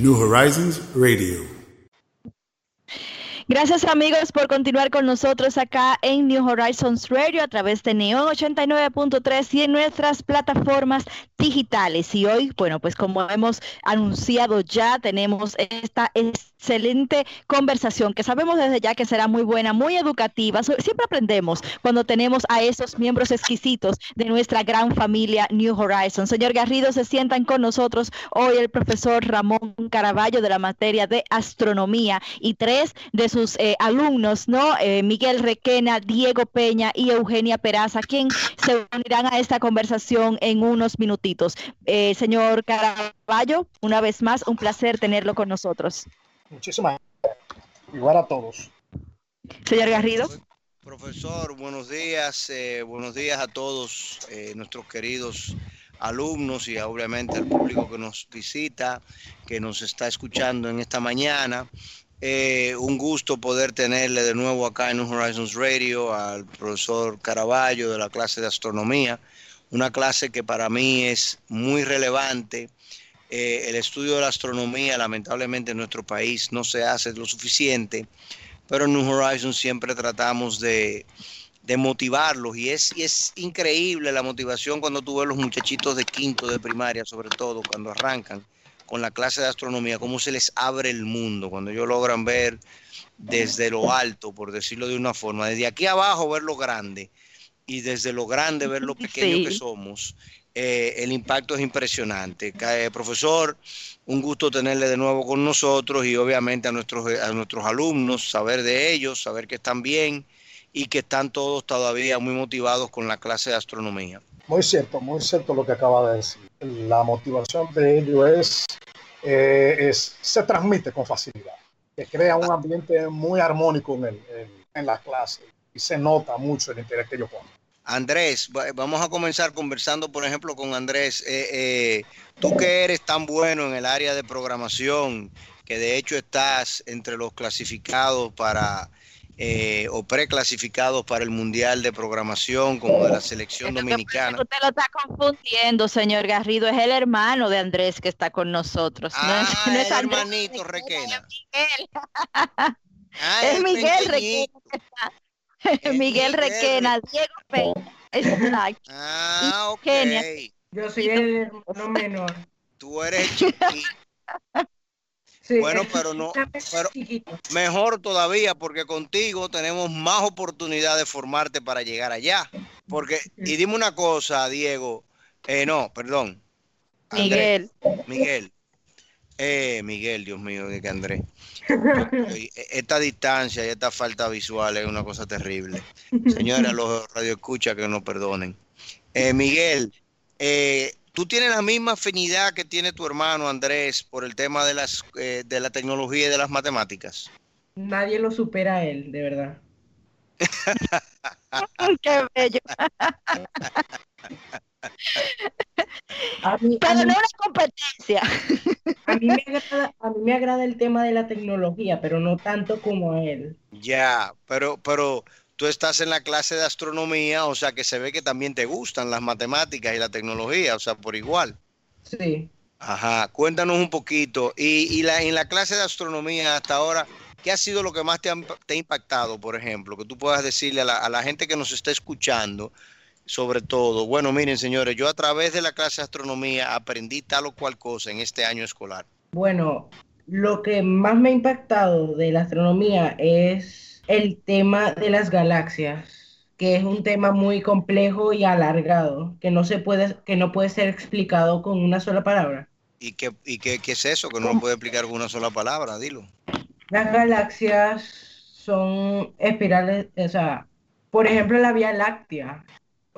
New Horizons Radio. Gracias amigos por continuar con nosotros acá en New Horizons Radio a través de Neon 89.3 y en nuestras plataformas digitales. Y hoy, bueno, pues como hemos anunciado ya, tenemos esta excelente conversación que sabemos desde ya que será muy buena, muy educativa. Siempre aprendemos cuando tenemos a esos miembros exquisitos de nuestra gran familia New Horizons. Señor Garrido, se sientan con nosotros hoy el profesor Ramón Caraballo de la materia de astronomía y tres de sus eh, alumnos, ¿no? Eh, Miguel Requena, Diego Peña y Eugenia Peraza, quien se unirán a esta conversación en unos minutitos. Eh, señor Caraballo, una vez más, un placer tenerlo con nosotros. Muchísimas gracias. Igual a todos. Señor Garrido. Profesor, buenos días, buenos días a todos nuestros queridos alumnos y obviamente al público que nos visita, que nos está escuchando en esta mañana. Eh, un gusto poder tenerle de nuevo acá en Horizons Radio al profesor Caraballo de la clase de astronomía, una clase que para mí es muy relevante. Eh, el estudio de la astronomía, lamentablemente en nuestro país no se hace lo suficiente, pero en New Horizons siempre tratamos de, motivarlos y es, y es increíble la motivación cuando tú ves los muchachitos de quinto de primaria, sobre todo cuando arrancan con la clase de astronomía, cómo se les abre el mundo, cuando ellos logran ver desde lo alto, por decirlo de una forma, desde aquí abajo ver lo grande y desde lo grande ver lo pequeño que somos. Eh, el impacto es impresionante. Eh, profesor, un gusto tenerle de nuevo con nosotros y obviamente a nuestros, a nuestros alumnos, saber de ellos, saber que están bien y que están todos todavía muy motivados con la clase de astronomía. Muy cierto, muy cierto lo que acaba de decir. La motivación de ellos es, eh, se transmite con facilidad, que crea un ambiente muy armónico en, en, las clases y se nota mucho el interés que ellos ponen. Andrés, vamos a comenzar conversando, por ejemplo, con Andrés. Eh, eh, tú que eres tan bueno en el área de programación, que de hecho estás entre los clasificados para eh, o preclasificados para el Mundial de Programación, como de la selección dominicana. Usted lo está confundiendo, señor Garrido, es el hermano de Andrés que está con nosotros. Ah, no es, hermanito Requena. Ah, es Miguel Requena. Miguel Requena, Diego Peña. Ah, ok. Yo soy el hermano menor. Tú eres chiquito. bueno, pero no, pero mejor todavía porque contigo tenemos más oportunidad de formarte para llegar allá. Porque, y dime una cosa, Diego, eh, no, perdón. Miguel. Miguel. Eh, Miguel, Dios mío, que Andrés. Esta distancia y esta falta visual es una cosa terrible. Señores, los radioescuchas que nos perdonen. Eh, Miguel, eh, ¿Tú tienes la misma afinidad que tiene tu hermano Andrés por el tema de, las, eh, de la tecnología y de las matemáticas? Nadie lo supera a él, de verdad. Qué bello. A mí, pero no una competencia. A mí, me agrada, a mí me agrada el tema de la tecnología, pero no tanto como a él. Ya, pero, pero tú estás en la clase de astronomía, o sea que se ve que también te gustan las matemáticas y la tecnología, o sea, por igual. Sí. Ajá, cuéntanos un poquito. Y, la, en la clase de astronomía hasta ahora, ¿qué ha sido lo que más te ha, impactado, por ejemplo? Que tú puedas decirle a la, a la gente que nos está escuchando, sobre todo, bueno, miren señores, yo a través de la clase de astronomía aprendí tal o cual cosa en este año escolar. Bueno, lo que más me ha impactado de la astronomía es el tema de las galaxias, que es un tema muy complejo y alargado, que no se puede, que no puede ser explicado con una sola palabra. ¿Y qué, y qué, qué es eso que no lo puede explicar con una sola palabra? Dilo. Las galaxias son espirales, o sea, por ejemplo, la Vía Láctea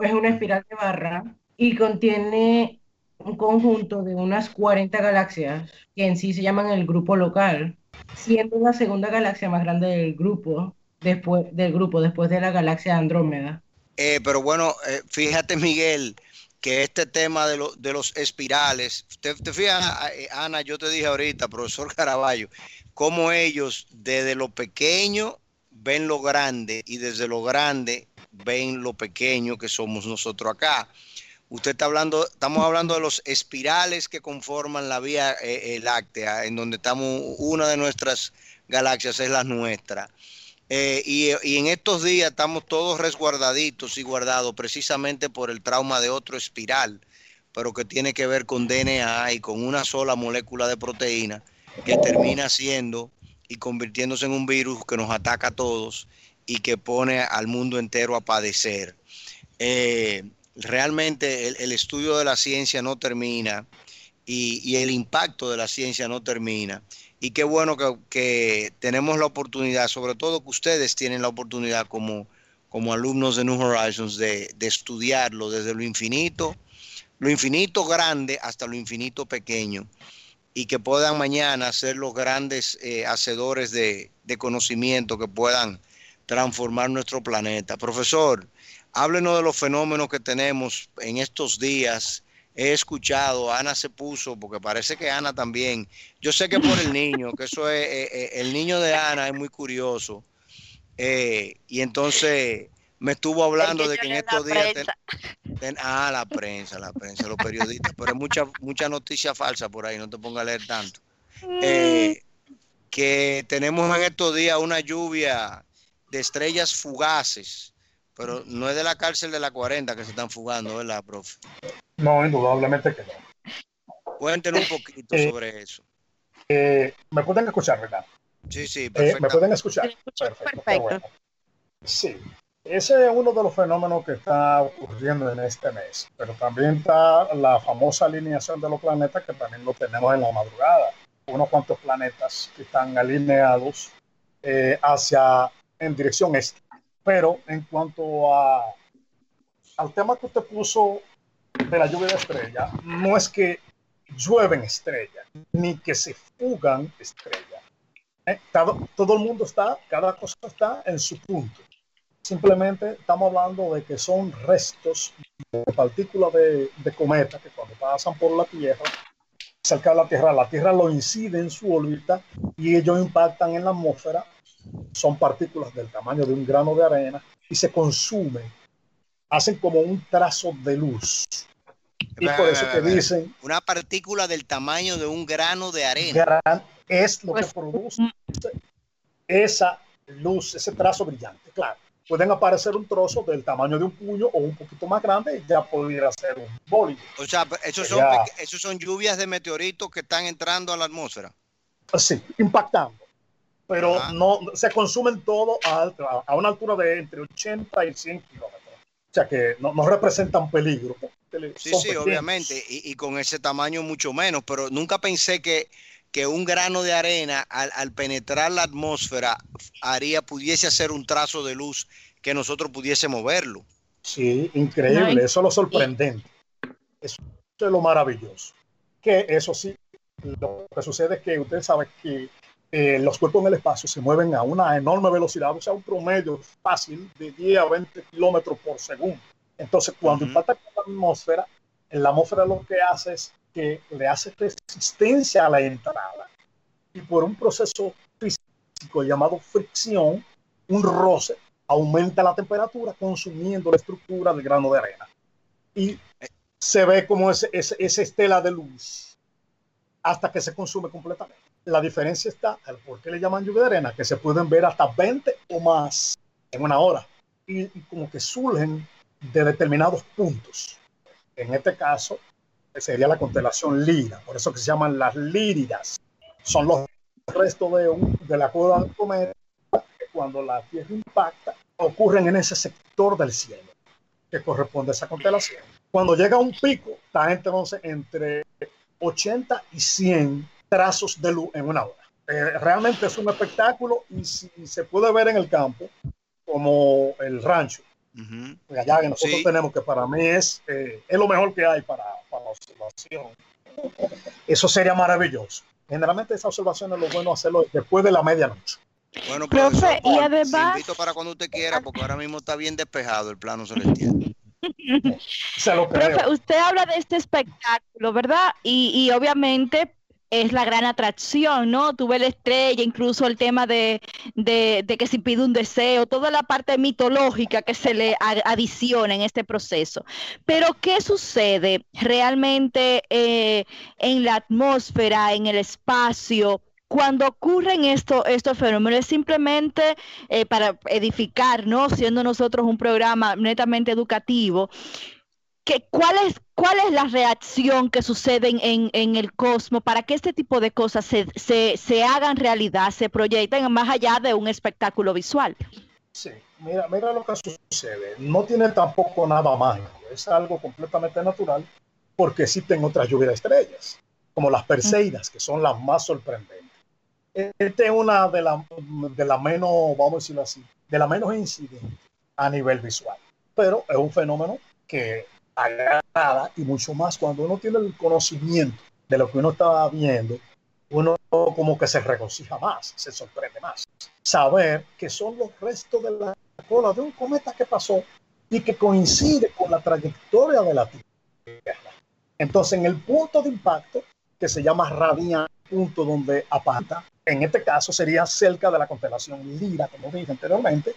es una espiral de barra y contiene un conjunto de unas 40 galaxias que en sí se llaman el grupo local, siendo la segunda galaxia más grande del grupo después del grupo después de la galaxia Andrómeda. Eh, pero bueno, eh, fíjate Miguel, que este tema de, de los espirales, te, te fijas, eh, Ana, yo te dije ahorita, profesor Caraballo, cómo ellos desde lo pequeño ven lo grande y desde lo grande ven lo pequeño que somos nosotros acá. Usted está hablando, estamos hablando de los espirales que conforman la Vía eh, Láctea, en donde estamos, una de nuestras galaxias es la nuestra. Eh, y, en estos días estamos todos resguardaditos y guardados precisamente por el trauma de otro espiral, pero que tiene que ver con DNA y con una sola molécula de proteína que termina siendo y convirtiéndose en un virus que nos ataca a todos y que pone al mundo entero a padecer. Eh, realmente el, estudio de la ciencia no termina y el impacto de la ciencia no termina y qué bueno que, tenemos la oportunidad, sobre todo que ustedes tienen la oportunidad como, como alumnos de New Horizons de, estudiarlo desde lo infinito, lo infinito grande hasta lo infinito pequeño y que puedan mañana ser los grandes eh, hacedores de, de, conocimiento que puedan transformar nuestro planeta. Profesor, háblenos de los fenómenos que tenemos en estos días he escuchado, Ana se puso, porque parece que Ana también, yo sé que por el niño, que eso es, eh, eh, el niño de Ana es muy curioso, y entonces me estuvo hablando de que en estos días... ah, la prensa, la prensa, los periodistas, pero hay mucha, mucha noticia falsa por ahí, no te pongas a leer tanto. Mm. que tenemos en estos días una lluvia de estrellas fugaces, pero no es de la cárcel de la 40 que se están fugando, ¿verdad, profe? No, indudablemente que no. Cuéntenos un poquito eh, sobre eso. Eh, ¿Me pueden escuchar, verdad? Sí, sí, perfecto. Eh, ¿Me pueden escuchar? Perfecto. Sí, ese es uno de los fenómenos que está ocurriendo en este mes, pero también está la famosa alineación de los planetas que también lo tenemos en la madrugada. Unos cuantos planetas que están alineados hacia en dirección este. Pero en cuanto a, al tema que usted puso de la lluvia de estrellas no es que llueven estrellas, ni que se fugan estrellas. Eh, todo el mundo está, cada cosa está en su punto. Simplemente estamos hablando de que son restos de partículas de, de cometa que cuando pasan por la Tierra, cerca de la Tierra, la Tierra lo incide en su órbita y ellos impactan en la atmósfera. Son partículas del tamaño de un grano de arena y se consumen hacen como un trazo de luz. Y por eso que dicen... Una partícula del tamaño de un grano de arena. es lo que pues, produce esa luz, ese trazo brillante. Claro, pueden aparecer un trozo del tamaño de un puño o un poquito más grande y ya podría ser un bólido. O sea, esos son, esos son lluvias de meteoritos que están entrando a la atmósfera. Sí, impactando. Pero no se consumen todo a, a, una altura de entre 80 y 100 kilómetros. O sea que no, no representan peligro. Sí, sí, obviamente, y, con ese tamaño mucho menos, pero nunca pensé que, que un grano de arena al, penetrar la atmósfera haría, pudiese hacer un trazo de luz que nosotros pudiésemos verlo. Sí, increíble, eso es lo sorprendente. Eso es lo maravilloso. Que eso sí, lo que sucede es que usted sabe que eh, los cuerpos en el espacio se mueven a una enorme velocidad, o sea, un promedio fácil de 10 a 20 kilómetros por segundo. Entonces, cuando impacta con la atmósfera, en la atmósfera lo que hace es que le hace resistencia a la entrada. Y por un proceso físico llamado fricción, un roce aumenta la temperatura consumiendo la estructura del grano de arena. Y se ve como ese, ese, esa estela de luz hasta que se consume completamente. La diferencia está, ¿por qué le llaman lluvia de arena? Que se pueden ver hasta 20 o más en una hora. Y, como que surgen de determinados puntos. En este caso, sería la constelación Lira, por eso que se llaman las Líridas. Son los restos de, de la cueva de cometa que cuando la Tierra impacta ocurren en ese sector del cielo que corresponde a esa constelación. Cuando llega a un pico, está entonces entre 80 y 100 trazos de luz en una hora. Eh, realmente es un espectáculo y si se puede ver en el campo, como el rancho, allá que nosotros tenemos, que para mí es, eh, es lo mejor que hay para observación, eso sería maravilloso. Generalmente esas observaciones lo bueno hacerlo después de la medianoche. Bueno, Profe, profesor, y le además- invito para cuando usted quiera, porque ahora mismo está bien despejado el plano celestial. Se lo creo. Profe, usted habla de este espectáculo, ¿verdad? Y, y obviamente es la gran atracción, ¿no? Tuve la estrella, incluso el tema de, de, que se pide un deseo, toda la parte mitológica que se le adiciona en este proceso. Pero, ¿qué sucede realmente eh, en la atmósfera, en el espacio? Cuando ocurren esto, estos fenómenos, es simplemente eh, para edificar, ¿no? Siendo nosotros un programa netamente educativo, que, ¿cuál, es, ¿cuál la reacción que sucede en, en, el cosmos para que este tipo de cosas se, se, se hagan realidad, se proyecten más allá de un espectáculo visual? Sí, mira, mira lo que sucede. No tiene tampoco nada mágico. Es algo completamente natural porque existen otras lluvias estrellas, como las Perseidas, que son las más sorprendentes. Esta es una de las de la menos, vamos a decirlo así, de la menos incidente a nivel visual. Pero es un fenómeno que agrada y mucho más cuando uno tiene el conocimiento de lo que uno está viendo, uno como que se regocija más, se sorprende más. Saber que son los restos de la cola de un cometa que pasó y que coincide con la trayectoria de la Tierra. Entonces, en el punto de impacto, que se llama radian, punto donde aparta, en este caso sería cerca de la constelación Lira, como dije anteriormente,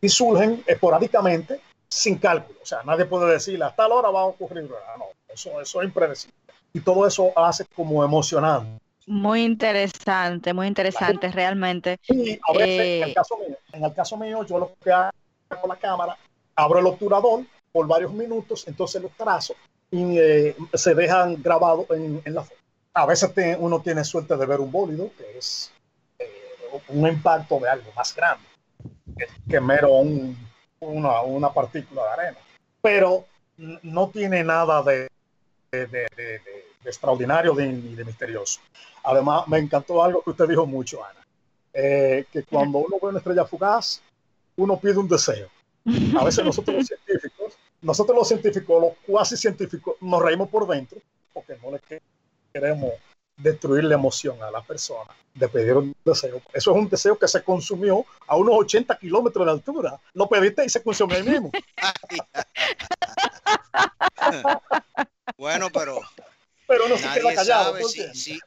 y surgen esporádicamente sin cálculo. O sea, nadie puede decir hasta la hora va a ocurrir. Ah, no, eso, eso es impredecible. Y todo eso hace como emocionante. Muy interesante, muy interesante realmente. Y a veces, en, Eh, el caso mío, en el caso mío, yo lo que hago con la cámara, abro el obturador por varios minutos, entonces los trazo y eh, se dejan grabados en, en la foto. A veces te- uno tiene suerte de ver un bólido, que es eh, un impacto de algo más grande que, que mero un- una, una partícula de arena. Pero no tiene nada de, de, de- de- extraordinario ni de, misterioso. Además, me encantó algo que usted dijo mucho, Ana eh, que cuando uno ve una estrella fugaz, uno pide un deseo. A veces nosotros los científicos, nosotros los científicos, los cuasi científicos, nos reímos por dentro porque no le que- queremos destruir la emoción a la persona de pedir un deseo. Eso es un deseo que se consumió a unos 80 kilómetros de altura. Lo pediste y se consumió ahí mismo. Bueno, pero Pero se queda nadie callado. sabe ¿tú si, si-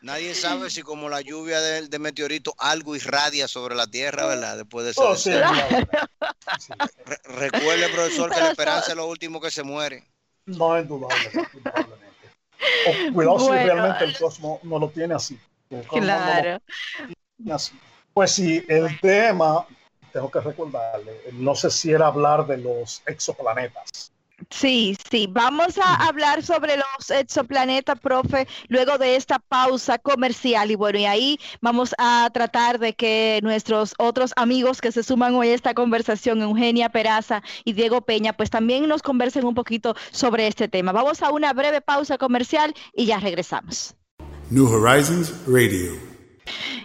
nadie sabe si como la lluvia de, de meteorito algo irradia sobre la Tierra, ¿verdad? Después de ese Oh, sí, deseo. claro. Sí. Re- recuerde, profesor, que la esperanza es lo último que se muere. No, indudable, indudablemente. O cuidado si Bueno, realmente el cosmos no lo tiene así. No Claro. Así. Pues sí, el tema, tengo que recordarle, no sé si era hablar de los exoplanetas. Sí, sí, vamos a hablar sobre los exoplanetas, profe, luego de esta pausa comercial. Y bueno, y ahí vamos a tratar de que nuestros otros amigos que se suman hoy a esta conversación, Eugenia Peraza y Diego Peña, pues también nos conversen un poquito sobre este tema. Vamos a una breve pausa comercial y ya regresamos. New Horizons Radio.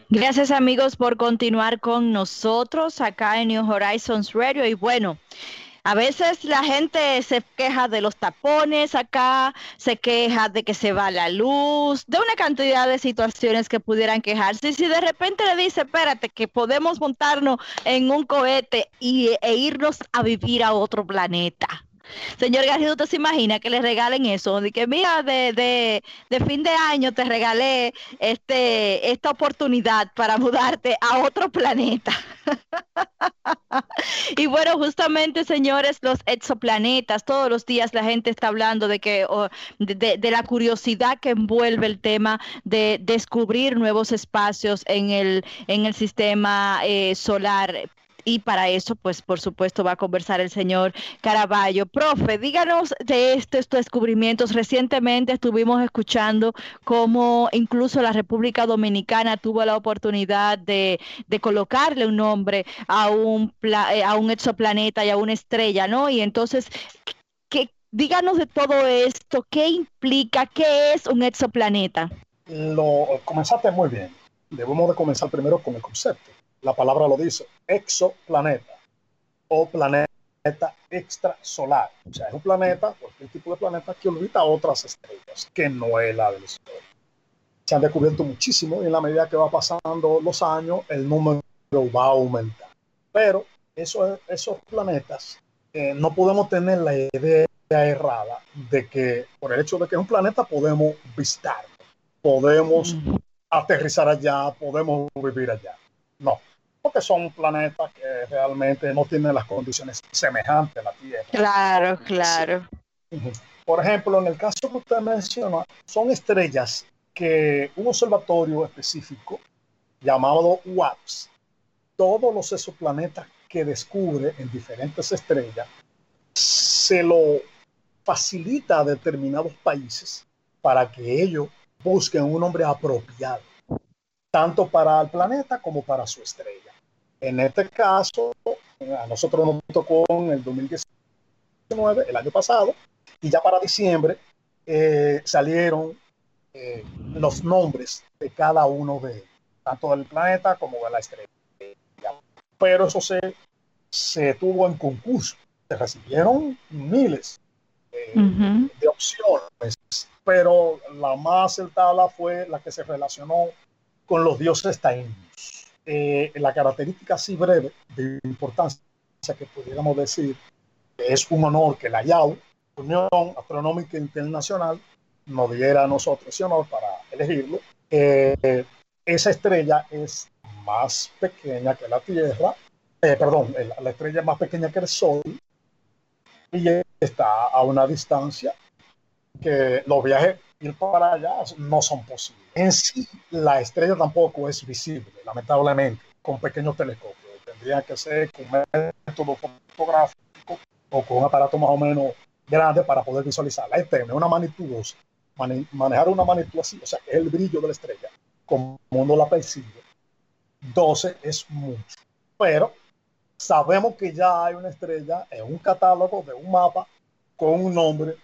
Gracias amigos por continuar con nosotros acá en New Horizons Radio. Y bueno, a veces la gente se queja de los tapones acá, se queja de que se va la luz, de una cantidad de situaciones que pudieran quejarse. Y si de repente le dice, espérate, que podemos montarnos en un cohete y, e irnos a vivir a otro planeta. Señor Garrido, ¿usted se imagina que le regalen eso? De que mira, de, de, de fin de año te regalé este, esta oportunidad para mudarte a otro planeta. y bueno, justamente, señores, los exoplanetas, todos los días la gente está hablando de que de- de la curiosidad que envuelve el tema de descubrir nuevos espacios en el, en el sistema eh, solar. Y para eso, pues, por supuesto, va a conversar el señor Caraballo. Profe, díganos de estos descubrimientos. Recientemente estuvimos escuchando cómo incluso la República Dominicana tuvo la oportunidad de, colocarle un nombre a un, pla- eh, a un exoplaneta y a una estrella, ¿no? Y entonces, ¿qué, díganos de todo esto, ¿qué implica, qué es un exoplaneta? Lo comenzaste muy bien. Debemos de comenzar primero con el concepto. La palabra lo dice, exoplaneta o planeta extrasolar. O sea, es un planeta, cualquier tipo de planeta que orbita otras estrellas, que no es la del Sol. Se han descubierto muchísimo y en la medida que va pasando los años, el número va a aumentar. Pero esos, esos planetas, eh, no podemos tener la idea errada de que por el hecho de que es un planeta podemos visitar, podemos aterrizar allá, podemos vivir allá. No, porque son planetas que realmente no tienen las condiciones semejantes a la Tierra. Claro, claro. Por ejemplo, en el caso que usted menciona, son estrellas que un observatorio específico llamado WAPS, todos los exoplanetas que descubre en diferentes estrellas, se lo facilita a determinados países para que ellos busquen un nombre apropiado, tanto para el planeta como para su estrella. En este caso, a nosotros nos tocó en el 2019, el año pasado, y ya para diciembre eh, salieron eh, los nombres de cada uno de ellos, tanto del planeta como de la estrella. Pero eso se, se tuvo en concurso, se recibieron miles eh, de opciones pero la más acertada fue la que se relacionó con los dioses taínos. Eh, la característica así breve de importancia que pudiéramos decir es un honor que la IAU, Unión Astronómica Internacional, nos diera a nosotros ese honor para elegirlo. Eh, esa estrella es más pequeña que la Tierra, eh, perdón, la estrella es más pequeña que el Sol y está a una distancia que los viajes ir para allá no son posibles. En sí, la estrella tampoco es visible, lamentablemente, con pequeños telescopios. Tendría que ser con método fotográfico o con un aparato más o menos grande para poder visualizarla. Es una magnitud manejar una magnitud así, o sea, es el brillo de la estrella, como uno la percibe. 12 es mucho, pero sabemos que ya hay una estrella en un catálogo de un mapa con un nombre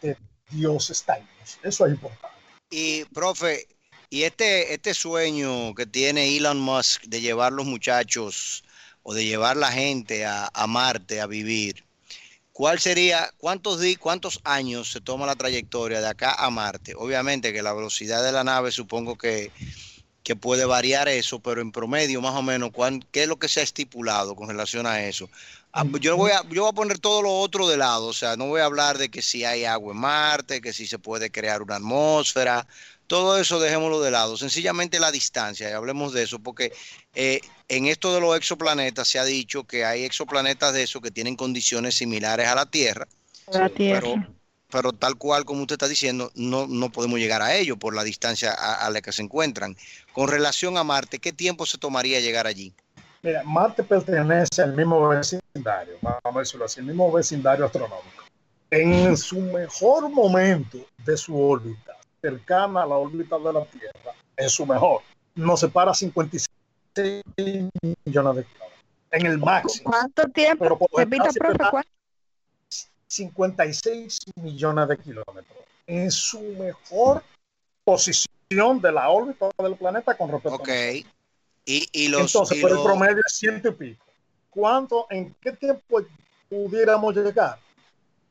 de Dios está ahí. Eso es importante. Y, profe, y este, este sueño que tiene Elon Musk de llevar los muchachos o de llevar la gente a, Marte a vivir, ¿cuál sería, cuántos, cuántos años se toma la trayectoria de acá a Marte? Obviamente que la velocidad de la nave supongo que, que puede variar eso, pero en promedio más o menos, ¿qué es lo que se ha estipulado con relación a eso? Ah, pues yo voy, a, yo voy a poner todo lo otro de lado, o sea, no voy a hablar de que si hay agua en Marte, que si se puede crear una atmósfera, todo eso dejémoslo de lado, sencillamente la distancia, y hablemos de eso, porque eh, en esto de los exoplanetas se ha dicho que hay exoplanetas de eso que tienen condiciones similares a la Tierra, Pero, tal cual como usted está diciendo, no, no podemos llegar a ello por la distancia a la que se encuentran. Con relación a Marte, ¿qué tiempo se tomaría llegar allí? Mira, Marte pertenece al mismo vecindario, vamos a decirlo así, el mismo vecindario astronómico. En su mejor momento de su órbita, cercana a la órbita de la Tierra, en su mejor, nos separa 56 millones de kilómetros. En el máximo. ¿Cuánto tiempo? Repita, profe, 56 millones de kilómetros. En su mejor posición de la órbita del planeta con respecto okay. a y, los, Entonces, por el promedio es ciento y pico. ¿Cuánto, en qué tiempo pudiéramos llegar?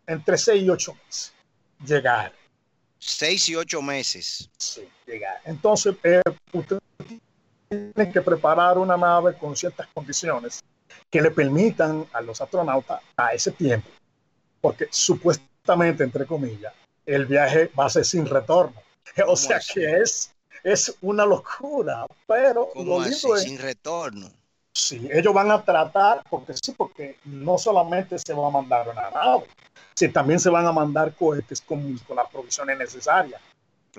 Entre seis y ocho meses. Llegar. Seis y ocho meses. Sí, llegar. Entonces, eh, usted tiene que preparar una nave con ciertas condiciones que le permitan a los astronautas a ese tiempo, porque supuestamente, entre comillas, el viaje va a ser sin retorno. O sea que es es una locura, pero lo lindo es, sin retorno. Sí, ellos van a tratar, porque sí, porque no solamente se va a mandar una nave, sino también se van a mandar cohetes con, con las provisiones necesarias.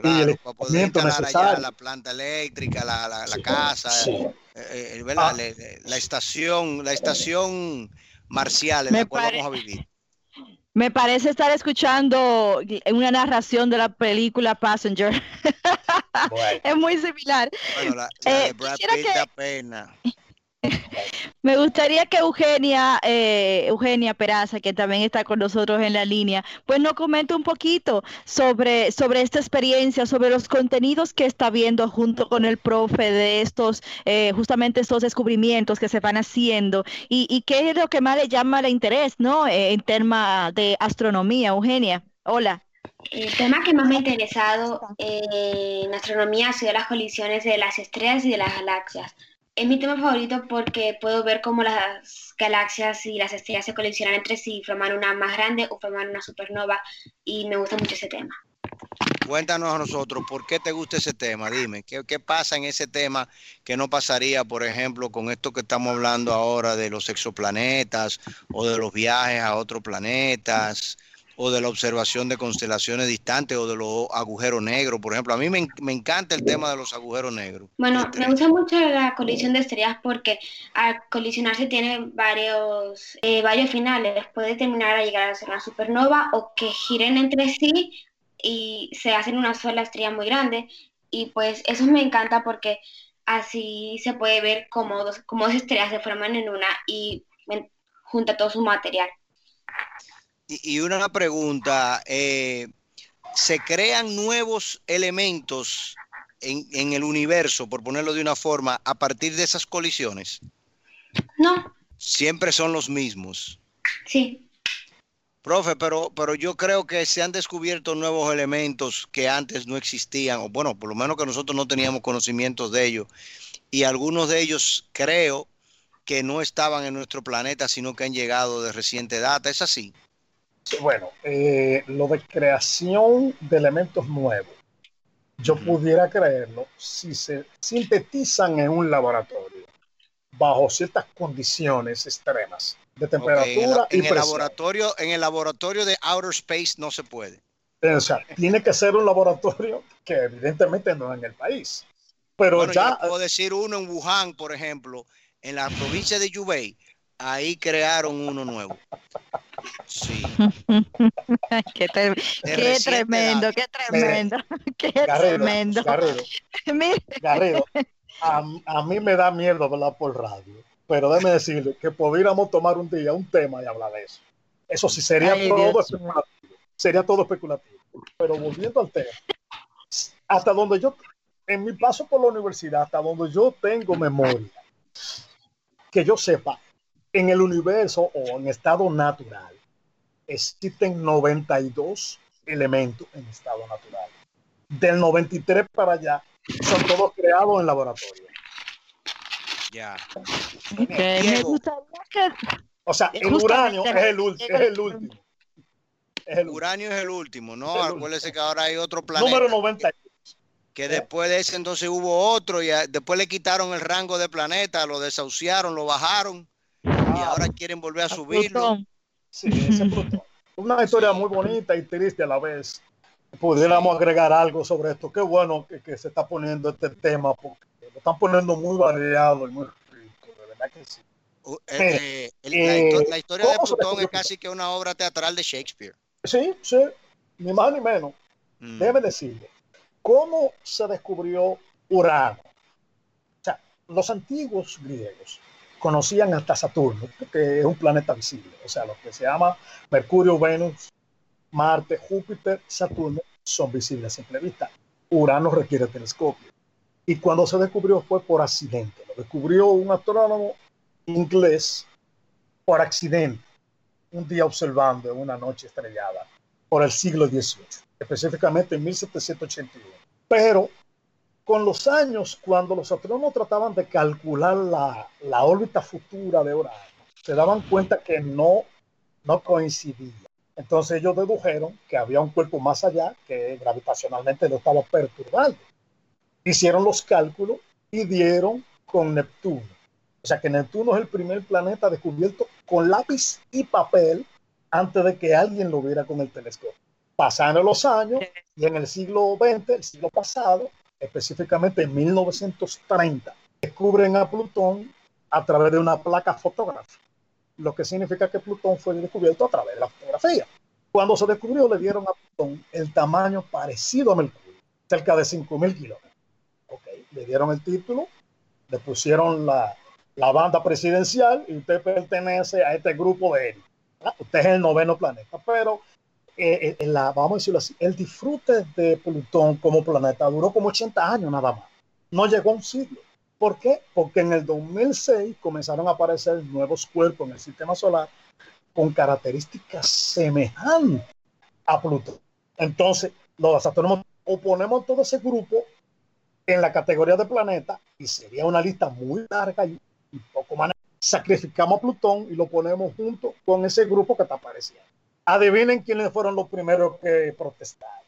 y el para poder allá la planta eléctrica, la, la, la casa, eh, eh, ah. la, estación, la estación marcial en la cual vamos a vivir. Me parece estar escuchando una narración de la película Passenger. es muy similar. Bueno, la, eh, de Brad Pitt da pena. Me gustaría que Eugenia, eh, Eugenia Peraza, que también está con nosotros en la línea, pues nos comente un poquito sobre, sobre esta experiencia, sobre los contenidos que está viendo junto con el profe de estos, eh, justamente estos descubrimientos que se van haciendo y, y, qué es lo que más le llama el interés, ¿no? Eh, en tema de astronomía, Eugenia. Hola. El tema que más me ha interesado en astronomía ha sido las colisiones de las estrellas y de las galaxias. Es mi tema favorito porque puedo ver cómo las galaxias y las estrellas se colisionan entre sí, forman una más grande o forman una supernova y me gusta mucho ese tema. Cuéntanos a nosotros, ¿por qué te gusta ese tema? Dime, ¿qué, ¿qué, pasa en ese tema que no pasaría, por ejemplo, con esto que estamos hablando ahora de los exoplanetas o de los viajes a otros planetas? O de la observación de constelaciones distantes o de los agujeros negros, por ejemplo. A mí me, me encanta el tema de los agujeros negros. Bueno, me gusta mucho la colisión de estrellas porque al colisionarse tiene varios, eh, varios finales. Puede terminar a llegar a ser una supernova o que giren entre sí y se hacen una sola estrella muy grande. Y pues eso me encanta porque así se puede ver cómo dos, cómo dos estrellas se forman en una y junta todo su material. Y, una pregunta, eh, ¿se crean nuevos elementos en, en, el universo, por ponerlo de una forma, a partir de esas colisiones? No. Siempre son los mismos. Sí. Profe, pero, pero yo creo que se han descubierto nuevos elementos que antes no existían, o bueno, por lo menos que nosotros no teníamos conocimientos de ellos, y algunos de ellos creo que no estaban en nuestro planeta, sino que han llegado de reciente data. ¿Es así? Bueno, eh, lo de creación de elementos nuevos, yo pudiera creerlo si se sintetizan en un laboratorio bajo ciertas condiciones extremas de temperatura okay, en, y el laboratorio en el laboratorio de outer space no se puede. O sea, tiene que ser un laboratorio que evidentemente no en el país. Pero bueno, ya puedo decir uno en Wuhan, por ejemplo, en la provincia de Yubei, ahí crearon uno nuevo. Sí. qué, tre qué tremendo, qué tremendo, qué Garrido, tremendo. Garrido, Garrido, a, a, mí me da miedo hablar por radio, pero déjeme decirle que pudiéramos tomar un día un tema y hablar de eso. Eso sí sería Ay, todo Dios especulativo. Sería todo especulativo. Pero volviendo al tema, hasta donde yo, en mi paso por la universidad, hasta donde yo tengo memoria, que yo sepa, en el universo o en estado natural existen 92 elementos en estado natural. Del 93 para allá son todos creados en laboratorio. Ya. Okay, me gustaría que O sea, el uranio es el, es el último. Es el último. Uranio es el último, ¿no? El Acuérdese que ahora hay otro planeta. Número 90. Que después de ese entonces hubo otro y a- después le quitaron el rango de planeta, lo desahuciaron, lo bajaron y ahora quieren volver a subirlo. Plutón. Sí, ese es Plutón. Una historia muy bonita y triste a la vez. Pudiéramos agregar algo sobre esto. Qué bueno que, que se está poniendo este tema porque lo están poniendo muy variado y muy rico. De verdad que sí. Uh, eh, eh, la, eh, histo- la historia de ¿cómo se Plutón es casi que una obra teatral de Shakespeare. Sí, sí, ni más ni menos. Mm. Déjeme decirle, ¿cómo se descubrió Urano? O sea, los antiguos griegos conocían hasta Saturno, que es un planeta visible, o sea, lo que se llama Mercurio, Venus, Marte, Júpiter, Saturno son visibles a simple vista. Urano requiere telescopio. Y cuando se descubrió fue por accidente. Lo descubrió un astrónomo inglés por accidente, un día observando una noche estrellada por el siglo XVIII, específicamente en 1781. Pero con los años, cuando los astrónomos trataban de calcular la, órbita futura de Urano, se daban cuenta que no, no coincidía. Entonces ellos dedujeron que había un cuerpo más allá que gravitacionalmente lo estaba perturbando. Hicieron los cálculos y dieron con Neptuno. O sea que Neptuno es el primer planeta descubierto con lápiz y papel antes de que alguien lo viera con el telescopio. Pasaron los años y en el siglo XX, el siglo pasado, específicamente en 1930, descubren a Plutón a través de una placa fotográfica, lo que significa que Plutón fue descubierto a través de la fotografía. Cuando se descubrió, le dieron a Plutón el tamaño parecido a Mercurio, cerca de 5.000 kilómetros. Okay. Le dieron el título, le pusieron la, la banda presidencial y usted pertenece a este grupo de él. Usted es el noveno planeta, pero eh, eh, vamos a decirlo así, el disfrute de Plutón como planeta duró como 80 años nada más. No llegó a un siglo. ¿Por qué? Porque en el 2006 comenzaron a aparecer nuevos cuerpos en el sistema solar con características semejantes a Plutón. Entonces, los astrónomos oponemos todo ese grupo en la categoría de planeta y sería una lista muy larga y, poco más. Sacrificamos a Plutón y lo ponemos junto con ese grupo que está apareciendo. Adivinen quiénes fueron los primeros que protestaron.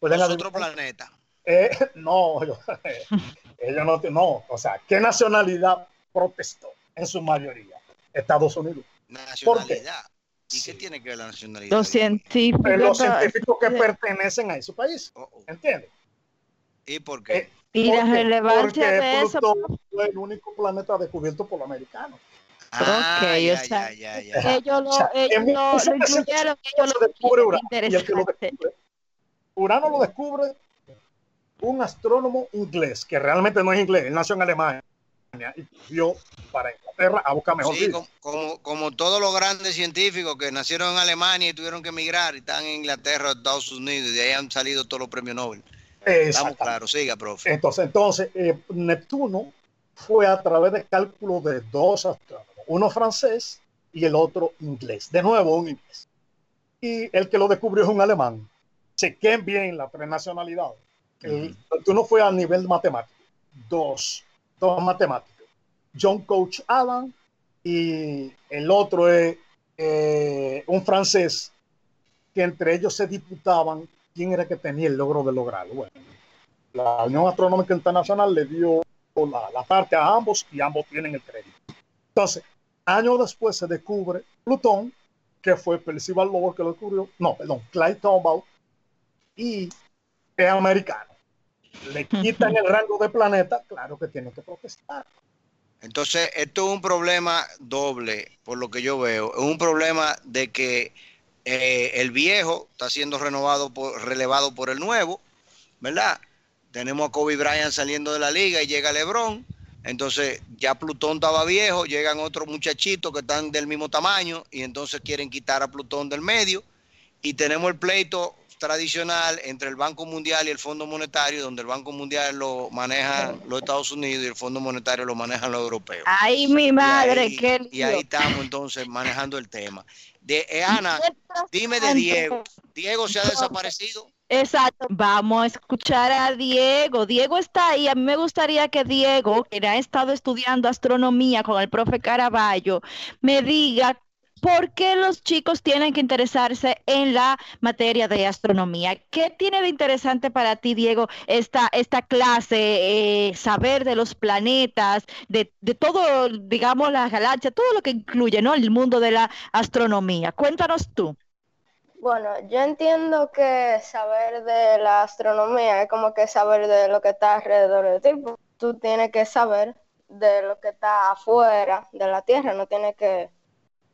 ¿Los otro planeta? Eh, no, ellos, no, no, o sea, ¿qué nacionalidad protestó en su mayoría? Estados Unidos. Nacionalidad. ¿Y qué tiene que ver la nacionalidad? Los científicos. Los científicos que pertenecen a ese país. Oh, oh. ¿Entiendes? ¿Y por qué? Eh, y la relevancia de eso. fue el único planeta descubierto por los americanos. Ah, ok, ya, o sea, ya, ya, ellos lo, ellos lo, lo incluyeron, ellos lo descubre Urano, y el que lo descubre, Urano lo descubre un astrónomo inglés, que realmente no es inglés, él nació en Alemania y vio para Inglaterra a buscar mejor sí, Como, como, todos los grandes científicos que nacieron en Alemania y tuvieron que emigrar y están en Inglaterra, Estados Unidos, y de ahí han salido todos los premios Nobel. Estamos claros, siga, profe. Entonces, entonces eh, Neptuno fue a través de cálculos de dos astrónomos, uno francés y el otro inglés. De nuevo, un inglés. Y el que lo descubrió es un alemán. Chequen bien la tres nacionalidades. Neptuno fue a nivel matemático. Dos, dos matemáticos. John Coach Adam y el otro es eh, un francés que entre ellos se disputaban quién era que tenía el logro de lograrlo. Bueno, la Unión Astronómica Internacional le dio la, parte a ambos y ambos tienen el crédito. Entonces, años después se descubre Plutón, que fue Percival Lowell que lo descubrió, no, perdón, Clyde Tombaugh, y es americano. Le quitan el rango de planeta, claro que tiene que protestar. Entonces, esto es un problema doble, por lo que yo veo. Es un problema de que eh, el viejo está siendo renovado por, relevado por el nuevo, ¿verdad? Tenemos a Kobe Bryant saliendo de la liga y llega LeBron. Entonces ya Plutón estaba viejo, llegan otros muchachitos que están del mismo tamaño y entonces quieren quitar a Plutón del medio. Y tenemos el pleito tradicional entre el Banco Mundial y el Fondo Monetario, donde el Banco Mundial lo manejan los Estados Unidos y el Fondo Monetario lo manejan los europeos. Ay, mi madre, qué Y ahí estamos entonces manejando el tema. De eh, Ana, dime de Diego. Diego se ha desaparecido. Exacto, vamos a escuchar a Diego. Diego está ahí. A mí me gustaría que Diego, que ha estado estudiando astronomía con el profe Caraballo, me diga ¿Por qué los chicos tienen que interesarse en la materia de astronomía? ¿Qué tiene de interesante para ti, Diego, esta, esta clase, eh, saber de los planetas, de, de, todo, digamos, la galaxia, todo lo que incluye ¿no? el mundo de la astronomía? Cuéntanos tú. Bueno, yo entiendo que saber de la astronomía es como que saber de lo que está alrededor de ti. Tú tienes que saber de lo que está afuera de la Tierra, no tienes que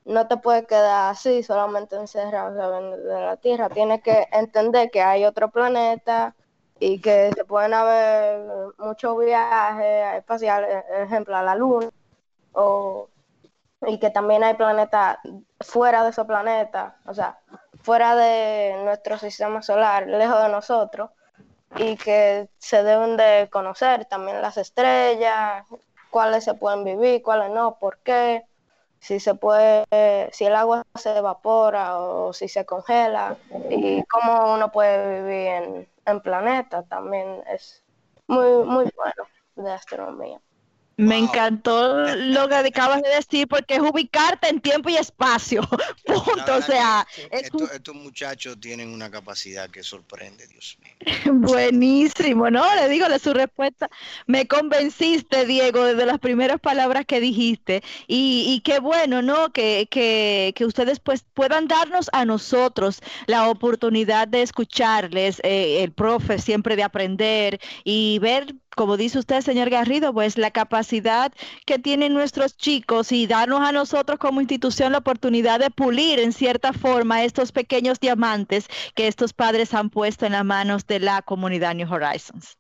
no te puedes quedar así, solamente encerrado de la Tierra. Tienes que entender que hay otro planeta y que se pueden haber muchos viajes espaciales, ejemplo, a la Luna, o, y que también hay planetas fuera de ese planeta, o sea, fuera de nuestro sistema solar, lejos de nosotros, y que se deben de conocer también las estrellas, cuáles se pueden vivir, cuáles no, por qué si se puede, si el agua se evapora o si se congela y cómo uno puede vivir en, en planeta también es muy, muy bueno de astronomía. Me encantó lo que acabas de decir porque es ubicarte en tiempo y espacio. Punto. O sea, estos, muchachos tienen una capacidad que sorprende, Dios mío. Buenísimo, ¿no? Le digo su respuesta. Me convenciste, Diego, desde las primeras palabras que dijiste. Y, qué bueno, ¿no? Que, que, ustedes pues puedan darnos a nosotros la oportunidad de escucharles, eh, el profe siempre de aprender y ver como dice usted, señor Garrido, pues la capacidad que tienen nuestros chicos y darnos a nosotros como institución la oportunidad de pulir en cierta forma estos pequeños diamantes que estos padres han puesto en las manos de la comunidad New Horizons.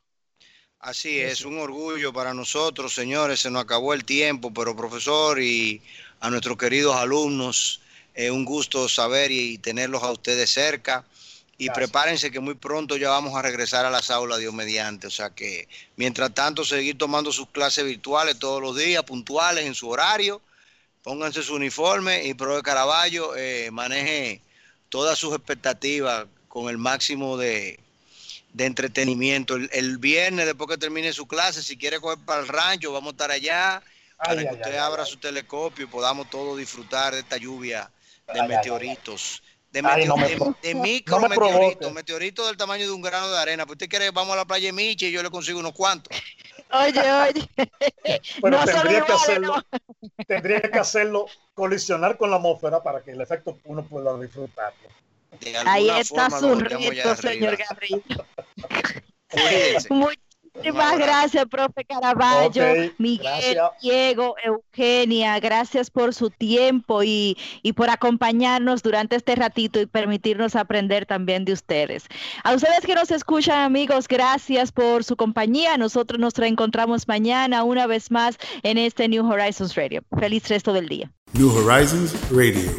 Así es, un orgullo para nosotros, señores. Se nos acabó el tiempo, pero profesor y a nuestros queridos alumnos, es un gusto saber y tenerlos a ustedes cerca. Y prepárense que muy pronto ya vamos a regresar a las aulas, Dios mediante. O sea que, mientras tanto, seguir tomando sus clases virtuales todos los días, puntuales, en su horario. Pónganse su uniforme y Pro de Caraballo eh, maneje todas sus expectativas con el máximo de, de entretenimiento. El, viernes, después que termine su clase, si quiere coger para el rancho, vamos a estar allá para que usted abra su telescopio y podamos todos disfrutar de esta lluvia de meteoritos. De, micrometeoritos, meteoritos del tamaño de un grano de arena. Pues usted quiere, vamos a la playa de Miche y yo le consigo unos cuantos. Oye, oye. Pero tendría, que hacerlo, tendría que hacerlo colisionar con la atmósfera para que el efecto uno pueda disfrutarlo. Ahí está su reto, señor Gabriel. Muchísimas gracias, profe Caraballo, Miguel, Diego, Eugenia, gracias por su tiempo y, y, por acompañarnos durante este ratito y permitirnos aprender también de ustedes. A ustedes que nos escuchan, amigos, gracias por su compañía. Nosotros nos reencontramos mañana una vez más en este New Horizons Radio. Feliz resto del día. New Horizons Radio.